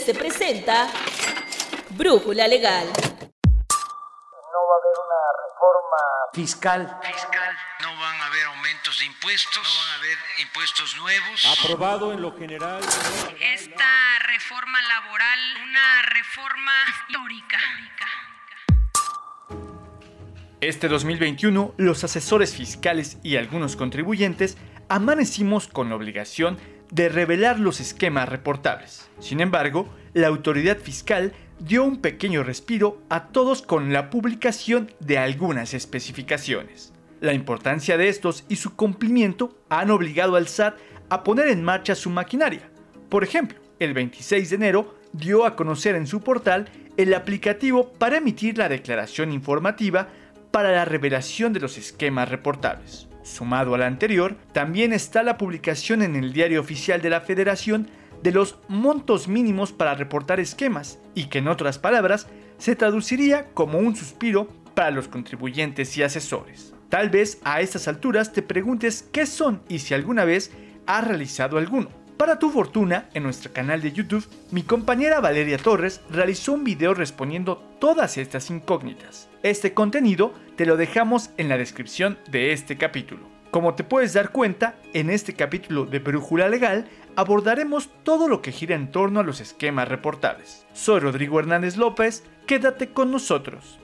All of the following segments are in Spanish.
se presenta Brújula Legal. No va a haber una reforma fiscal. Fiscal. No van a haber aumentos de impuestos. No van a haber impuestos nuevos. Aprobado en lo general. Esta reforma laboral, una reforma histórica. Este 2021, los asesores fiscales y algunos contribuyentes amanecimos con la obligación de revelar los esquemas reportables. Sin embargo, la autoridad fiscal dio un pequeño respiro a todos con la publicación de algunas especificaciones. La importancia de estos y su cumplimiento han obligado al SAT a poner en marcha su maquinaria. Por ejemplo, el 26 de enero dio a conocer en su portal el aplicativo para emitir la declaración informativa para la revelación de los esquemas reportables. Sumado al anterior, también está la publicación en el Diario Oficial de la Federación de los montos mínimos para reportar esquemas, y que en otras palabras se traduciría como un suspiro para los contribuyentes y asesores. Tal vez a estas alturas te preguntes qué son y si alguna vez has realizado alguno. Para tu fortuna, en nuestro canal de YouTube, mi compañera Valeria Torres realizó un video respondiendo todas estas incógnitas. Este contenido te lo dejamos en la descripción de este capítulo. Como te puedes dar cuenta, en este capítulo de Brújula Legal abordaremos todo lo que gira en torno a los esquemas reportables. Soy Rodrigo Hernández López, quédate con nosotros.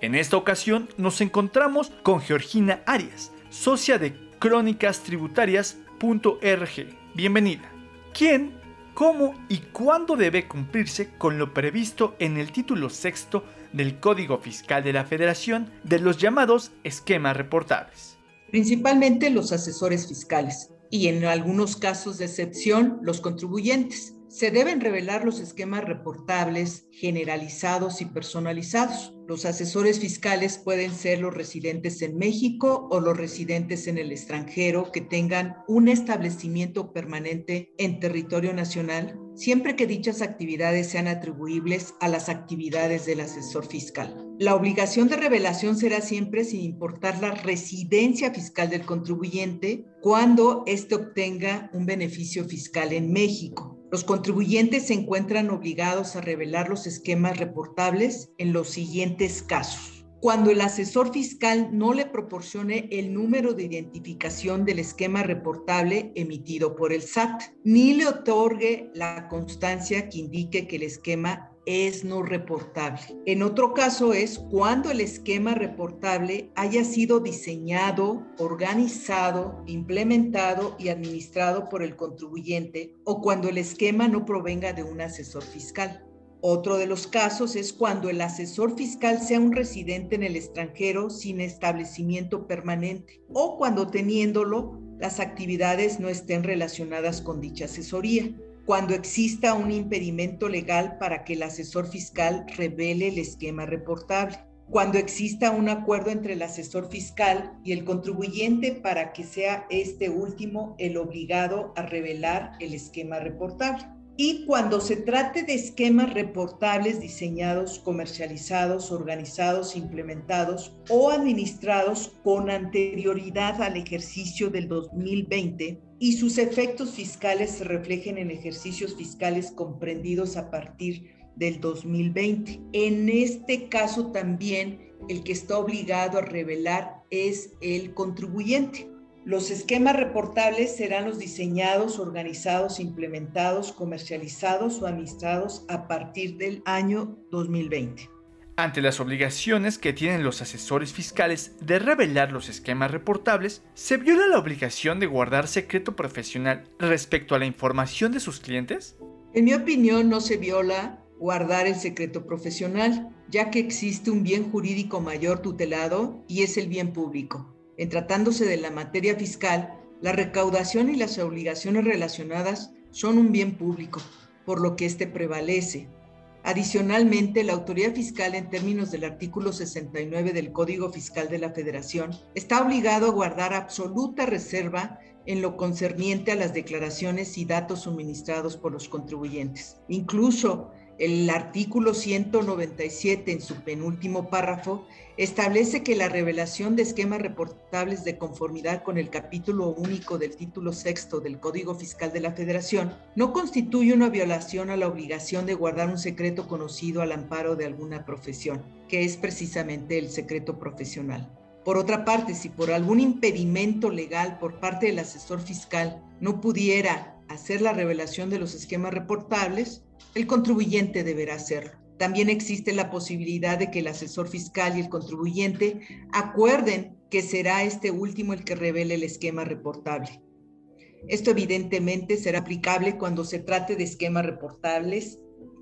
En esta ocasión nos encontramos con Georgina Arias, socia de crónicastributarias.org. Bienvenida. ¿Quién, cómo y cuándo debe cumplirse con lo previsto en el título sexto del Código Fiscal de la Federación de los llamados esquemas reportables. Principalmente los asesores fiscales y en algunos casos de excepción los contribuyentes. Se deben revelar los esquemas reportables generalizados y personalizados. Los asesores fiscales pueden ser los residentes en México o los residentes en el extranjero que tengan un establecimiento permanente en territorio nacional, siempre que dichas actividades sean atribuibles a las actividades del asesor fiscal. La obligación de revelación será siempre sin importar la residencia fiscal del contribuyente cuando éste obtenga un beneficio fiscal en México. Los contribuyentes se encuentran obligados a revelar los esquemas reportables en los siguientes casos. Cuando el asesor fiscal no le proporcione el número de identificación del esquema reportable emitido por el SAT, ni le otorgue la constancia que indique que el esquema es no reportable. En otro caso es cuando el esquema reportable haya sido diseñado, organizado, implementado y administrado por el contribuyente o cuando el esquema no provenga de un asesor fiscal. Otro de los casos es cuando el asesor fiscal sea un residente en el extranjero sin establecimiento permanente o cuando teniéndolo las actividades no estén relacionadas con dicha asesoría cuando exista un impedimento legal para que el asesor fiscal revele el esquema reportable, cuando exista un acuerdo entre el asesor fiscal y el contribuyente para que sea este último el obligado a revelar el esquema reportable. Y cuando se trate de esquemas reportables diseñados, comercializados, organizados, implementados o administrados con anterioridad al ejercicio del 2020 y sus efectos fiscales se reflejen en ejercicios fiscales comprendidos a partir del 2020. En este caso también el que está obligado a revelar es el contribuyente. Los esquemas reportables serán los diseñados, organizados, implementados, comercializados o administrados a partir del año 2020. Ante las obligaciones que tienen los asesores fiscales de revelar los esquemas reportables, ¿se viola la obligación de guardar secreto profesional respecto a la información de sus clientes? En mi opinión, no se viola guardar el secreto profesional, ya que existe un bien jurídico mayor tutelado y es el bien público. En tratándose de la materia fiscal, la recaudación y las obligaciones relacionadas son un bien público, por lo que éste prevalece, Adicionalmente, la autoridad fiscal, en términos del artículo 69 del Código Fiscal de la Federación, está obligado a guardar absoluta reserva en lo concerniente a las declaraciones y datos suministrados por los contribuyentes. Incluso El artículo 197 en su penúltimo párrafo establece que la revelación de esquemas reportables de conformidad con el capítulo único del título sexto del Código Fiscal de la Federación no constituye una violación a la obligación de guardar un secreto conocido al amparo de alguna profesión, que es precisamente el secreto profesional. Por otra parte, si por algún impedimento legal por parte del asesor fiscal no pudiera hacer la revelación de los esquemas reportables, el contribuyente deberá hacerlo. También existe la posibilidad de que el asesor fiscal y el contribuyente acuerden que será este último el que revele el esquema reportable. Esto evidentemente será aplicable cuando se trate de esquemas reportables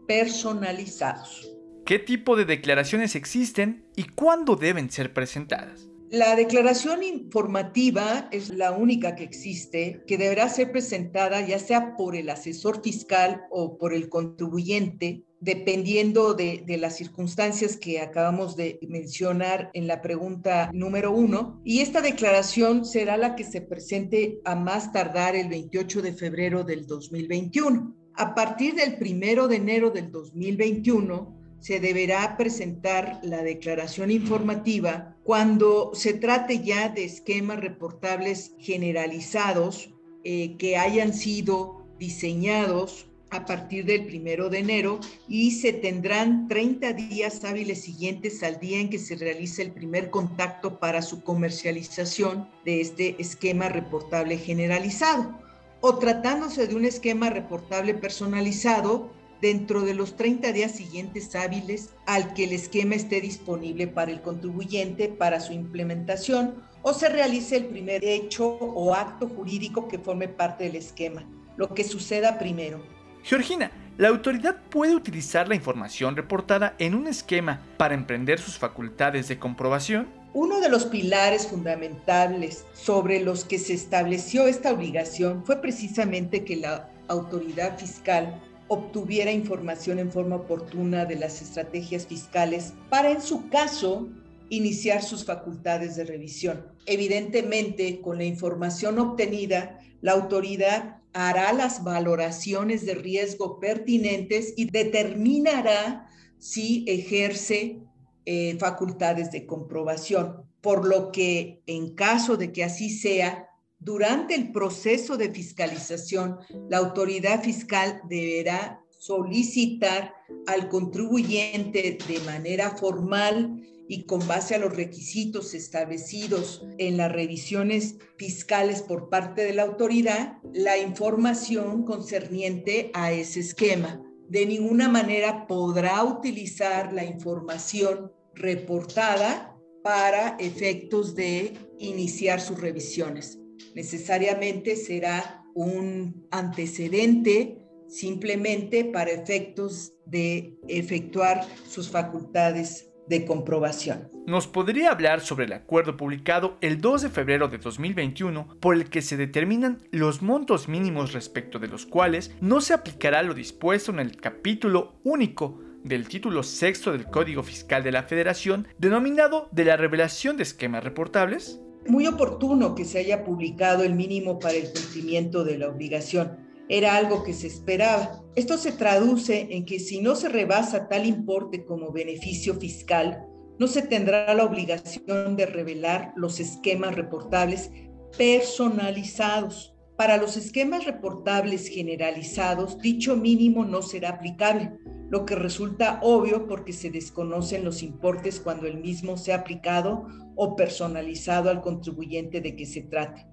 personalizados. ¿Qué tipo de declaraciones existen y cuándo deben ser presentadas? La declaración informativa es la única que existe, que deberá ser presentada ya sea por el asesor fiscal o por el contribuyente, dependiendo de, las circunstancias que acabamos de mencionar en la pregunta número uno. Y esta declaración será la que se presente a más tardar el 28 de febrero del 2021. A partir del primero de enero del 2021, se deberá presentar la declaración informativa cuando se trate ya de esquemas reportables generalizados eh, que hayan sido diseñados a partir del primero de enero y se tendrán 30 días hábiles siguientes al día en que se realice el primer contacto para su comercialización de este esquema reportable generalizado. O tratándose de un esquema reportable personalizado, dentro de los 30 días siguientes hábiles al que el esquema esté disponible para el contribuyente para su implementación o se realice el primer hecho o acto jurídico que forme parte del esquema, lo que suceda primero. Georgina, ¿la autoridad puede utilizar la información reportada en un esquema para emprender sus facultades de comprobación? Uno de los pilares fundamentales sobre los que se estableció esta obligación fue precisamente que la autoridad fiscal obtuviera información en forma oportuna de las estrategias fiscales para, en su caso, iniciar sus facultades de revisión. Evidentemente, con la información obtenida, la autoridad hará las valoraciones de riesgo pertinentes y determinará si ejerce eh, facultades de comprobación, por lo que en caso de que así sea, durante el proceso de fiscalización, la autoridad fiscal deberá solicitar al contribuyente de manera formal y con base a los requisitos establecidos en las revisiones fiscales por parte de la autoridad, la información concerniente a ese esquema. De ninguna manera podrá utilizar la información reportada para efectos de iniciar sus revisiones necesariamente será un antecedente simplemente para efectos de efectuar sus facultades de comprobación. ¿Nos podría hablar sobre el acuerdo publicado el 2 de febrero de 2021 por el que se determinan los montos mínimos respecto de los cuales no se aplicará lo dispuesto en el capítulo único del título sexto del Código Fiscal de la Federación denominado de la revelación de esquemas reportables? Muy oportuno que se haya publicado el mínimo para el cumplimiento de la obligación. Era algo que se esperaba. Esto se traduce en que si no se rebasa tal importe como beneficio fiscal, no se tendrá la obligación de revelar los esquemas reportables personalizados. Para los esquemas reportables generalizados, dicho mínimo no será aplicable, lo que resulta obvio porque se desconocen los importes cuando el mismo sea aplicado o personalizado al contribuyente de que se trate,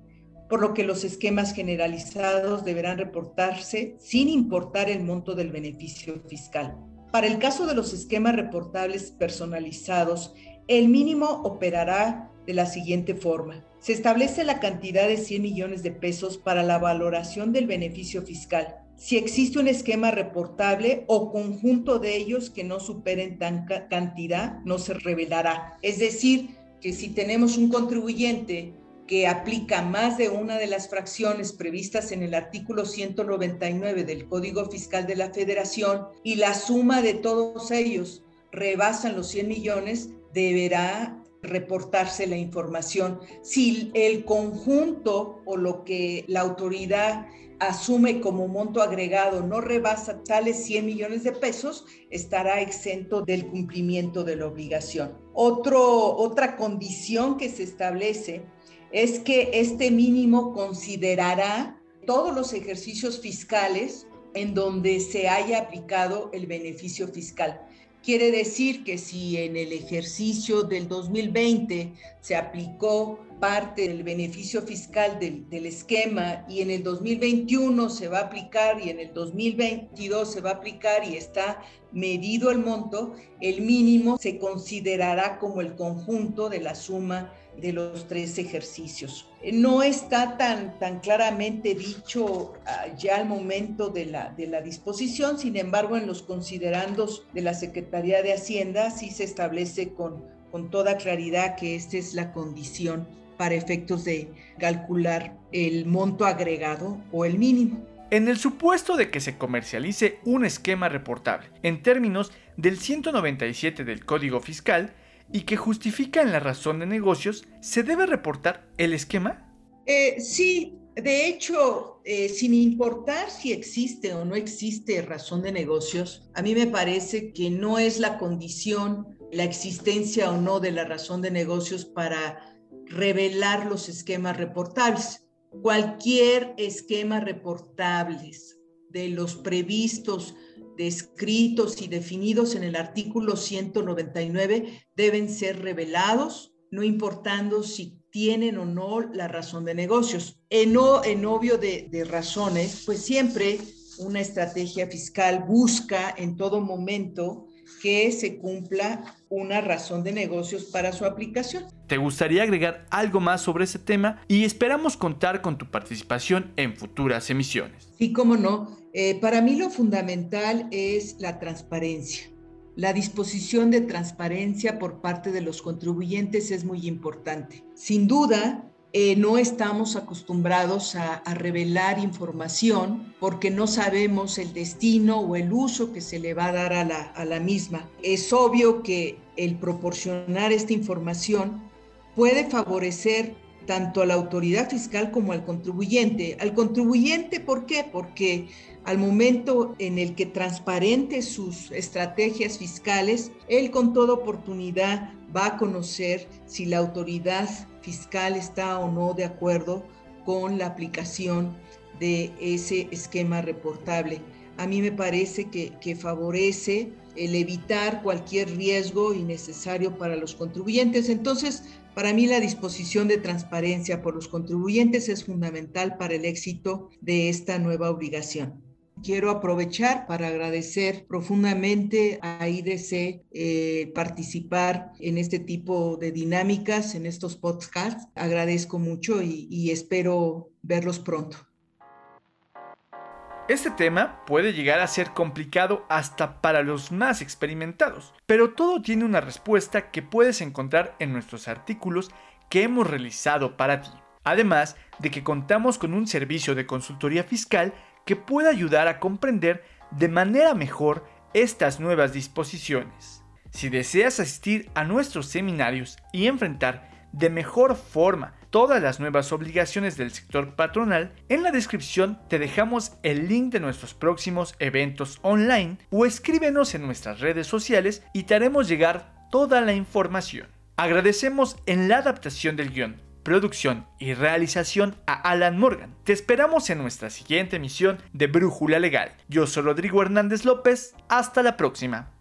por lo que los esquemas generalizados deberán reportarse sin importar el monto del beneficio fiscal. Para el caso de los esquemas reportables personalizados, el mínimo operará de la siguiente forma. Se establece la cantidad de 100 millones de pesos para la valoración del beneficio fiscal. Si existe un esquema reportable o conjunto de ellos que no superen tan cantidad, no se revelará. Es decir, que si tenemos un contribuyente que aplica más de una de las fracciones previstas en el artículo 199 del Código Fiscal de la Federación y la suma de todos ellos rebasan los 100 millones, deberá reportarse la información. Si el conjunto o lo que la autoridad asume como monto agregado no rebasa tales 100 millones de pesos, estará exento del cumplimiento de la obligación. Otra condición que se establece es que este mínimo considerará todos los ejercicios fiscales en donde se haya aplicado el beneficio fiscal. Quiere decir que si en el ejercicio del 2020 se aplicó parte del beneficio fiscal del, del, esquema y en el 2021 se va a aplicar y en el 2022 se va a aplicar y está medido el monto, el mínimo se considerará como el conjunto de la suma de los tres ejercicios. No está tan, tan claramente dicho ah, ya al momento de la, de la disposición, sin embargo, en los considerandos de la Secretaría de Hacienda sí se establece con, con toda claridad que esta es la condición para efectos de calcular el monto agregado o el mínimo. En el supuesto de que se comercialice un esquema reportable en términos del 197 del Código Fiscal, y que justifican la razón de negocios, ¿se debe reportar el esquema? Eh, sí, de hecho, eh, sin importar si existe o no existe razón de negocios, a mí me parece que no es la condición la existencia o no de la razón de negocios para revelar los esquemas reportables. Cualquier esquema reportables de los previstos descritos y definidos en el artículo 199 deben ser revelados, no importando si tienen o no la razón de negocios. En, en obvio de, de razones, pues siempre una estrategia fiscal busca en todo momento que se cumpla una razón de negocios para su aplicación. ¿Te gustaría agregar algo más sobre ese tema? Y esperamos contar con tu participación en futuras emisiones. Sí, cómo no. Eh, para mí lo fundamental es la transparencia. La disposición de transparencia por parte de los contribuyentes es muy importante. Sin duda, eh, no estamos acostumbrados a, revelar información porque no sabemos el destino o el uso que se le va a dar a la, a la misma. Es obvio que el proporcionar esta información puede favorecer tanto a la autoridad fiscal como al contribuyente. Al contribuyente, ¿por qué? Porque al momento en el que transparente sus estrategias fiscales, él con toda oportunidad va a conocer si la autoridad fiscal está o no de acuerdo con la aplicación de ese esquema reportable. A mí me parece que, que favorece el evitar cualquier riesgo innecesario para los contribuyentes. Entonces, para mí la disposición de transparencia por los contribuyentes es fundamental para el éxito de esta nueva obligación. Quiero aprovechar para agradecer profundamente a IDC eh, participar en este tipo de dinámicas, en estos podcasts. Agradezco mucho y, y espero verlos pronto. Este tema puede llegar a ser complicado hasta para los más experimentados, pero todo tiene una respuesta que puedes encontrar en nuestros artículos que hemos realizado para ti. Además de que contamos con un servicio de consultoría fiscal que pueda ayudar a comprender de manera mejor estas nuevas disposiciones. Si deseas asistir a nuestros seminarios y enfrentar de mejor forma todas las nuevas obligaciones del sector patronal, en la descripción te dejamos el link de nuestros próximos eventos online o escríbenos en nuestras redes sociales y te haremos llegar toda la información. Agradecemos en la adaptación del guion producción y realización a Alan Morgan. Te esperamos en nuestra siguiente emisión de Brújula Legal. Yo soy Rodrigo Hernández López. Hasta la próxima.